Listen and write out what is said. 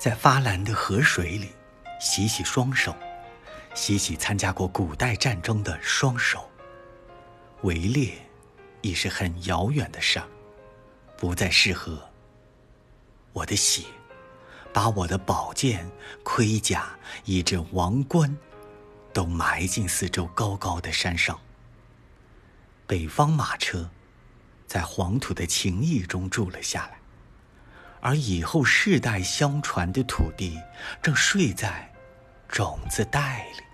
在发蓝的河水里洗洗双手，洗洗参加过古代战争的双手。围猎已是很遥远的事儿，不再适合。我的血，把我的宝剑、盔甲以至王冠，都埋进四周高高的山上。北方马车，在黄土的情谊中住了下来。而以后世代相传的土地，正睡在种子袋里。